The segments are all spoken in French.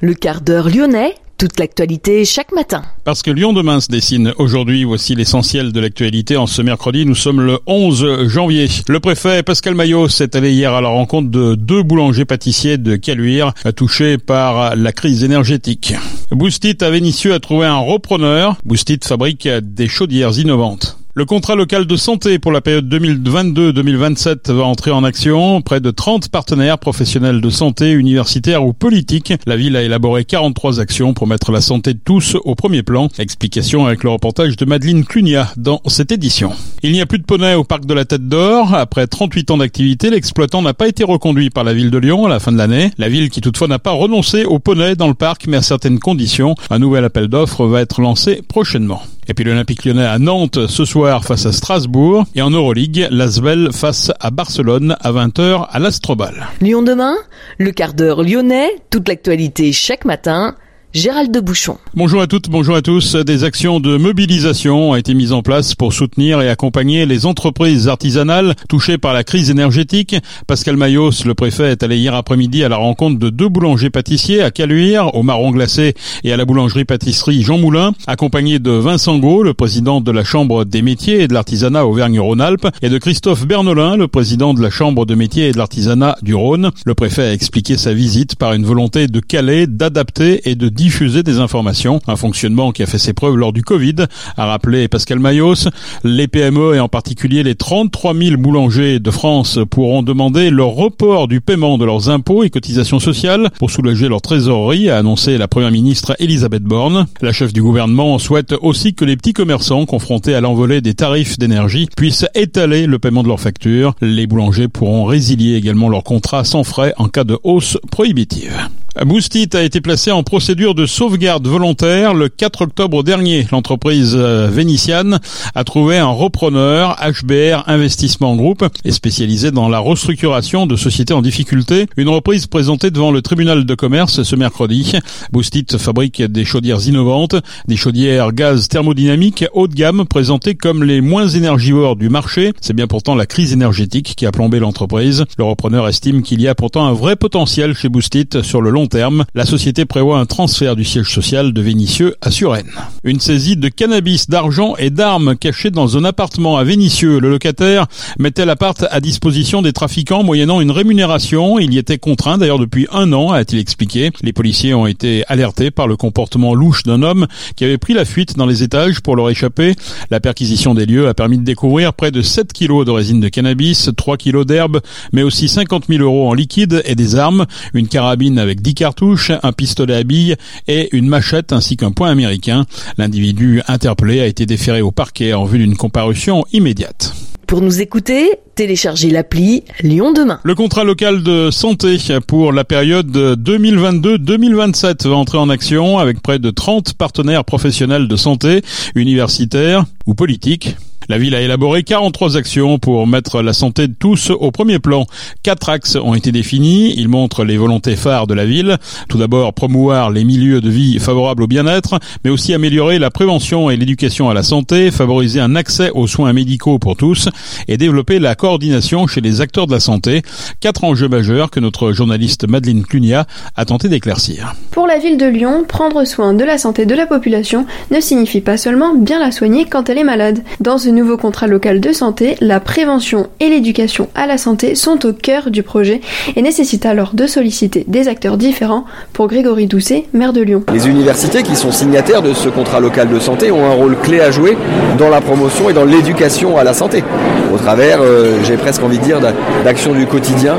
Le quart d'heure lyonnais, toute l'actualité chaque matin. Parce que Lyon demain se dessine aujourd'hui, voici l'essentiel de l'actualité en ce mercredi. Nous sommes le 11 janvier. Le préfet Pascal Maillot s'est allé hier à la rencontre de deux boulangers pâtissiers de Caluire touchés par la crise énergétique. Boostit à Vénissieux a trouvé un repreneur. Boostit fabrique des chaudières innovantes. Le contrat local de santé pour la période 2022-2027 va entrer en action. Près de 30 partenaires professionnels de santé, universitaires ou politiques. La ville a élaboré 43 actions pour mettre la santé de tous au premier plan. Explication avec le reportage de Madeleine Clunia dans cette édition. Il n'y a plus de poney au parc de la Tête d'Or. Après 38 ans d'activité, l'exploitant n'a pas été reconduit par la ville de Lyon à la fin de l'année. La ville qui toutefois n'a pas renoncé au poney dans le parc mais à certaines conditions. Un nouvel appel d'offres va être lancé prochainement. Et puis l'Olympique lyonnais à Nantes ce soir face à Strasbourg. Et en Euroleague, l'Asvel face à Barcelone à 20h à l'Astrobal. Lyon demain, le quart d'heure lyonnais, toute l'actualité chaque matin. Gérald de Bouchon. Bonjour à toutes, bonjour à tous. Des actions de mobilisation ont été mises en place pour soutenir et accompagner les entreprises artisanales touchées par la crise énergétique. Pascal Mayos, le préfet, est allé hier après-midi à la rencontre de deux boulangers pâtissiers à Caluire, au marron glacé et à la boulangerie-pâtisserie Jean Moulin, accompagné de Vincent Gau, le président de la Chambre des métiers et de l'artisanat Auvergne-Rhône-Alpes, et de Christophe Bernolin, le président de la Chambre de métiers et de l'artisanat du Rhône. Le préfet a expliqué sa visite par une volonté de caler, d'adapter et de diffuser des informations, un fonctionnement qui a fait ses preuves lors du Covid, a rappelé Pascal Mayos. Les PME et en particulier les 33 000 boulangers de France pourront demander le report du paiement de leurs impôts et cotisations sociales pour soulager leur trésorerie, a annoncé la première ministre Elisabeth Borne. La chef du gouvernement souhaite aussi que les petits commerçants confrontés à l'envolée des tarifs d'énergie puissent étaler le paiement de leurs factures. Les boulangers pourront résilier également leur contrat sans frais en cas de hausse prohibitive. Boostit a été placé en procédure de sauvegarde volontaire le 4 octobre dernier. L'entreprise euh, vénitienne a trouvé un repreneur, HBR Investissement Group, est spécialisé dans la restructuration de sociétés en difficulté. Une reprise présentée devant le tribunal de commerce ce mercredi. Boostit fabrique des chaudières innovantes, des chaudières gaz thermodynamiques haut de gamme présentées comme les moins énergivores du marché. C'est bien pourtant la crise énergétique qui a plombé l'entreprise. Le repreneur estime qu'il y a pourtant un vrai potentiel chez Boostit sur le long terme. La société prévoit un transfert du siège social de Vénissieux à Suresnes. Une saisie de cannabis, d'argent et d'armes cachées dans un appartement à Vénissieux. Le locataire mettait l'appart à disposition des trafiquants moyennant une rémunération. Il y était contraint d'ailleurs depuis un an, a-t-il expliqué. Les policiers ont été alertés par le comportement louche d'un homme qui avait pris la fuite dans les étages pour leur échapper. La perquisition des lieux a permis de découvrir près de 7 kilos de résine de cannabis, 3 kilos d'herbe, mais aussi 50 000 euros en liquide et des armes, une carabine avec 10 cartouches, un pistolet à billes et une machette ainsi qu'un point américain. L'individu interpellé a été déféré au parquet en vue d'une comparution immédiate. Pour nous écouter, téléchargez l'appli Lyon demain. Le contrat local de santé pour la période 2022-2027 va entrer en action avec près de 30 partenaires professionnels de santé, universitaires ou politiques. La ville a élaboré 43 actions pour mettre la santé de tous au premier plan. Quatre axes ont été définis. Ils montrent les volontés phares de la ville. Tout d'abord, promouvoir les milieux de vie favorables au bien-être, mais aussi améliorer la prévention et l'éducation à la santé, favoriser un accès aux soins médicaux pour tous et développer la coordination chez les acteurs de la santé. Quatre enjeux majeurs que notre journaliste Madeleine Clunia a tenté d'éclaircir. Pour la ville de Lyon, prendre soin de la santé de la population ne signifie pas seulement bien la soigner quand elle est malade. Dans ce nouveau contrat local de santé, la prévention et l'éducation à la santé sont au cœur du projet et nécessitent alors de solliciter des acteurs différents pour Grégory Doucet, maire de Lyon. Les universités qui sont signataires de ce contrat local de santé ont un rôle clé à jouer dans la promotion et dans l'éducation à la santé. Au travers, euh, j'ai presque envie de dire, d'actions du quotidien.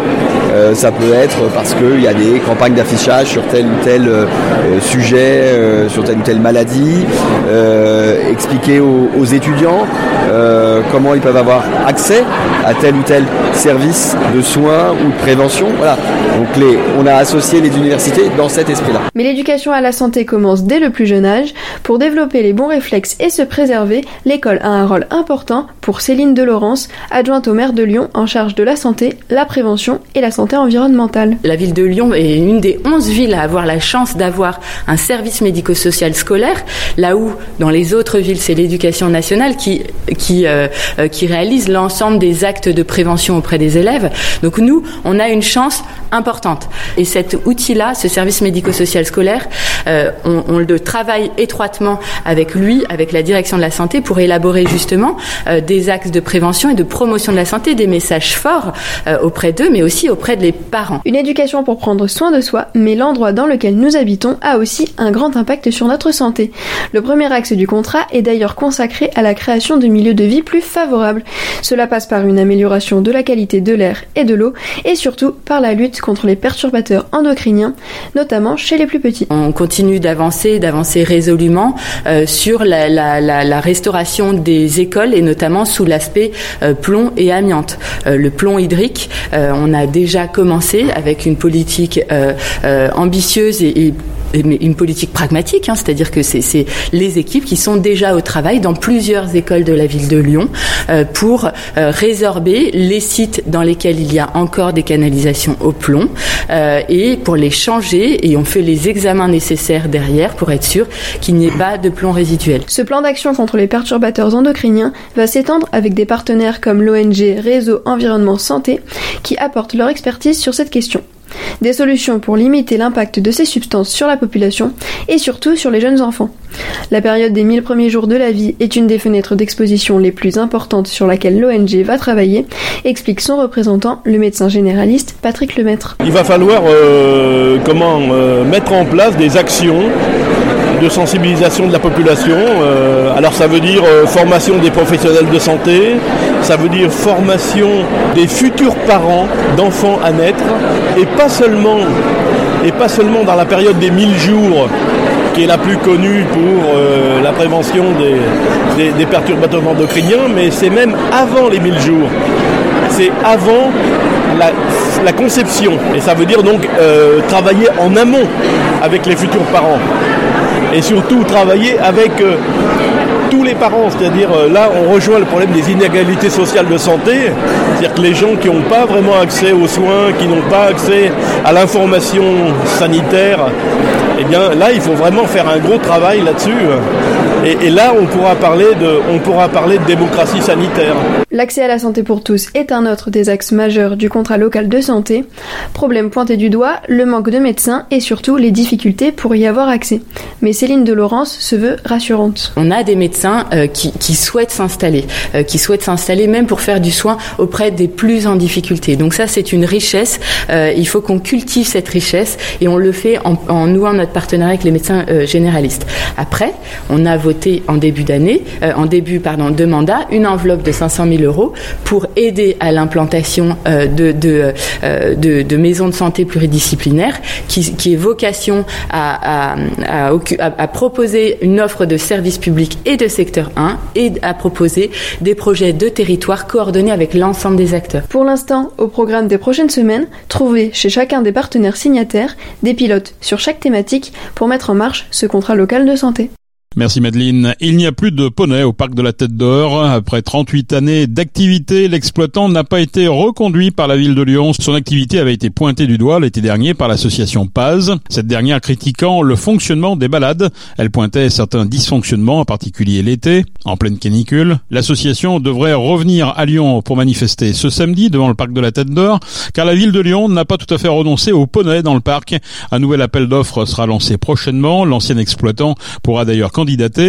Euh, ça peut être parce qu'il y a des campagnes d'affichage sur tel ou tel euh, sujet, sur telle ou telle maladie, expliquer aux, aux étudiants euh, comment ils peuvent avoir accès à tel ou tel service de soins ou de prévention. Voilà. Donc les, on a associé les universités dans cet esprit-là. Mais l'éducation à la santé commence dès le plus jeune âge. Pour développer les bons réflexes et se préserver, l'école a un rôle important pour Céline Delorence, adjointe au maire de Lyon en charge de la santé, la prévention et la santé environnementale. La ville de Lyon est une des 11 villes à avoir la chance d'avoir un service médico-social scolaire, là où dans les autres villes c'est l'éducation nationale qui qui, euh, euh, qui réalise l'ensemble des actes de prévention auprès des élèves. Donc nous, on a une chance importante. Et cet outil-là, ce service médico-social scolaire, euh, on, le travaille étroitement avec lui, avec la direction de la santé, pour élaborer justement des axes de prévention et de promotion de la santé, des messages forts auprès d'eux, mais aussi auprès des parents. Une éducation pour prendre soin de soi, mais l'endroit dans lequel nous habitons a aussi un grand impact sur notre santé. Le premier axe du contrat est d'ailleurs consacré à la création de milieux de vie plus favorables. Cela passe par une amélioration de la qualité de l'air et de l'eau, et surtout par la lutte contre les perturbateurs endocriniens, notamment chez les plus petits. On continue d'avancer, d'avancer résolument euh, sur la, restauration des écoles et notamment sous l'aspect euh, plomb et amiante. Euh, le plomb hydrique, on a déjà commencé avec une politique ambitieuse et une politique pragmatique, hein, c'est-à-dire que c'est les équipes qui sont déjà au travail dans plusieurs écoles de la ville de Lyon euh, pour euh, résorber les sites dans lesquels il y a encore des canalisations au plomb euh, et pour les changer et on fait les examens nécessaires derrière pour être sûr qu'il n'y ait pas de plomb résiduel. Ce plan d'action contre les perturbateurs endocriniens va s'étendre avec des partenaires comme l'ONG Réseau Environnement Santé qui apportent leur expertise sur cette question des solutions pour limiter l'impact de ces substances sur la population et surtout sur les jeunes enfants. La période des 1000 premiers jours de la vie est une des fenêtres d'exposition les plus importantes sur laquelle l'ONG va travailler, explique son représentant, le médecin généraliste Patrick Lemaître. Il va falloir euh, comment euh, mettre en place des actions de sensibilisation de la population. Euh, alors ça veut dire euh, formation des professionnels de santé, ça veut dire formation des futurs parents d'enfants à naître, et pas seulement, et pas seulement dans la période des 1000 jours qui est la plus connue pour euh, la prévention des, des, des perturbateurs endocriniens, mais c'est même avant les 1000 jours. C'est avant la, conception. Et ça veut dire donc euh, travailler en amont avec les futurs parents. Et surtout travailler avec euh, tous les parents, c'est-à-dire euh, là on rejoint le problème des inégalités sociales de santé, c'est-à-dire que les gens qui n'ont pas vraiment accès aux soins, qui n'ont pas accès à l'information sanitaire, eh bien là il faut vraiment faire un gros travail là-dessus. Et, et, là on pourra parler de, on pourra parler de démocratie sanitaire. L'accès à la santé pour tous est un autre des axes majeurs du contrat local de santé. Problème pointé du doigt, le manque de médecins et surtout les difficultés pour y avoir accès. Mais Céline de Laurence se veut rassurante. On a des médecins euh, qui, qui, souhaitent s'installer, euh, qui souhaitent s'installer même pour faire du soin auprès des plus en difficulté. Donc ça c'est une richesse. Euh, il faut qu'on cultive cette richesse et on le fait en, en nouant notre partenariat avec les médecins euh, généralistes. Après, on a en début d'année, euh, en début pardon de mandat, une enveloppe de 500 000 euros pour aider à l'implantation euh, euh, de, maisons de santé pluridisciplinaires qui, qui est vocation à, proposer une offre de services publics et de secteur 1 et à proposer des projets de territoire coordonnés avec l'ensemble des acteurs. Pour l'instant, au programme des prochaines semaines, trouvez chez chacun des partenaires signataires des pilotes sur chaque thématique pour mettre en marche ce contrat local de santé. Merci Madeleine. Il n'y a plus de poney au parc de la Tête d'Or. Après 38 années d'activité, l'exploitant n'a pas été reconduit par la ville de Lyon. Son activité avait été pointée du doigt l'été dernier par l'association Paz. Cette dernière critiquant le fonctionnement des balades. Elle pointait certains dysfonctionnements, en particulier l'été, en pleine canicule. L'association devrait revenir à Lyon pour manifester ce samedi devant le parc de la Tête d'Or, car la ville de Lyon n'a pas tout à fait renoncé au poney dans le parc. Un nouvel appel d'offres sera lancé prochainement. L'ancien exploitant pourra d'ailleurs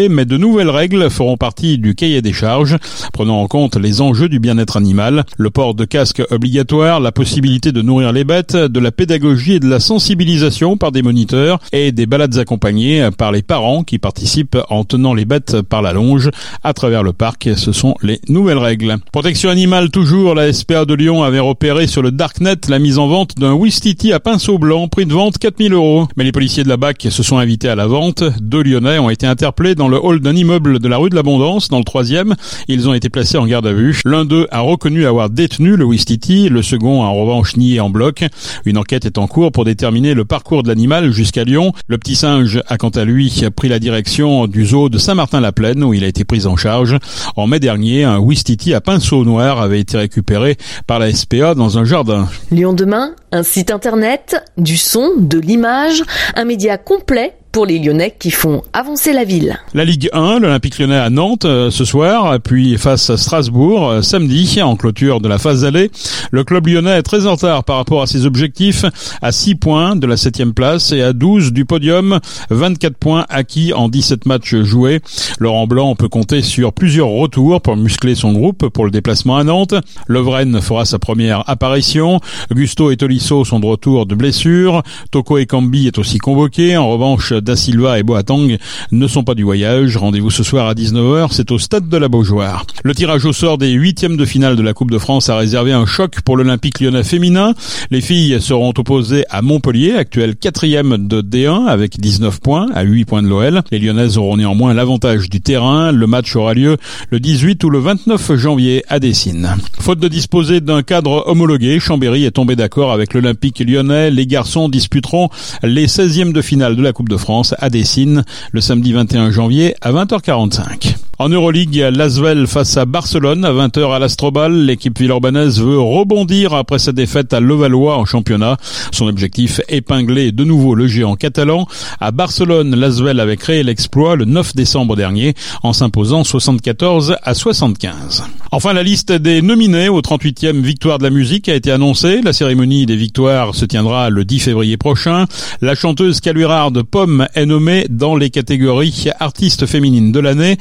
mais de nouvelles règles feront partie du cahier des charges, prenant en compte les enjeux du bien-être animal, le port de casque obligatoire, la possibilité de nourrir les bêtes, de la pédagogie et de la sensibilisation par des moniteurs et des balades accompagnées par les parents qui participent en tenant les bêtes par la longe à travers le parc. Ce sont les nouvelles règles. Protection animale toujours, la SPA de Lyon avait repéré sur le Darknet la mise en vente d'un Wistiti à pinceau blanc, prix de vente 4000 euros. Mais les policiers de la BAC se sont invités à la vente. Deux Lyonnais ont été interpellés dans le hall d'un immeuble de la rue de l'Abondance, dans le troisième. Ils ont été placés en garde à vue. L'un d'eux a reconnu avoir détenu le Wistiti, le second a en revanche nié en bloc. Une enquête est en cours pour déterminer le parcours de l'animal jusqu'à Lyon. Le petit singe a quant à lui pris la direction du zoo de Saint-Martin-la-Plaine où il a été pris en charge. En mai dernier, un Wistiti à pinceau noir avait été récupéré par la SPA dans un jardin. Lyon demain, un site internet, du son, de l'image, un média complet pour les Lyonnais qui font avancer la ville. La Ligue 1, l'Olympique lyonnais à Nantes euh, ce soir, puis face à Strasbourg euh, samedi en clôture de la phase allée. Le club lyonnais est très en retard par rapport à ses objectifs, à 6 points de la 7 place et à 12 du podium, 24 points acquis en 17 matchs joués. Laurent Blanc peut compter sur plusieurs retours pour muscler son groupe pour le déplacement à Nantes. Lovren fera sa première apparition. Gusto et Tolisso sont de retour de blessure. Toko et Kambi est aussi convoqué. En revanche, Da Silva et Boateng ne sont pas du voyage. Rendez-vous ce soir à 19h, c'est au stade de la Beaujoire. Le tirage au sort des huitièmes de finale de la Coupe de France a réservé un choc pour l'Olympique lyonnais féminin. Les filles seront opposées à Montpellier, actuel quatrième de D1 avec 19 points, à 8 points de l'OL. Les Lyonnaises auront néanmoins l'avantage du terrain. Le match aura lieu le 18 ou le 29 janvier à Dessine. Faute de disposer d'un cadre homologué, Chambéry est tombé d'accord avec l'Olympique lyonnais. Les garçons disputeront les 16e de finale de la Coupe de France à Dessine le samedi 21 janvier à 20h45. En Euroleague, Lasvel face à Barcelone à 20h à l'Astrobal. L'équipe villeurbanaise veut rebondir après sa défaite à Levallois en championnat. Son objectif, épingler de nouveau le géant catalan. À Barcelone, Lasvel avait créé l'exploit le 9 décembre dernier en s'imposant 74 à 75. Enfin, la liste des nominés aux 38e Victoires de la musique a été annoncée. La cérémonie des victoires se tiendra le 10 février prochain. La chanteuse caluirarde Pomme est nommée dans les catégories artiste féminine de l'année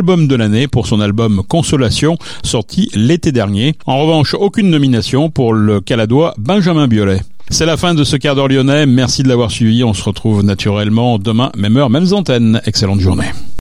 album de l'année pour son album Consolation, sorti l'été dernier. En revanche, aucune nomination pour le caladois Benjamin Biolay. C'est la fin de ce quart d'heure lyonnais. Merci de l'avoir suivi. On se retrouve naturellement demain, même heure, mêmes antennes. Excellente journée.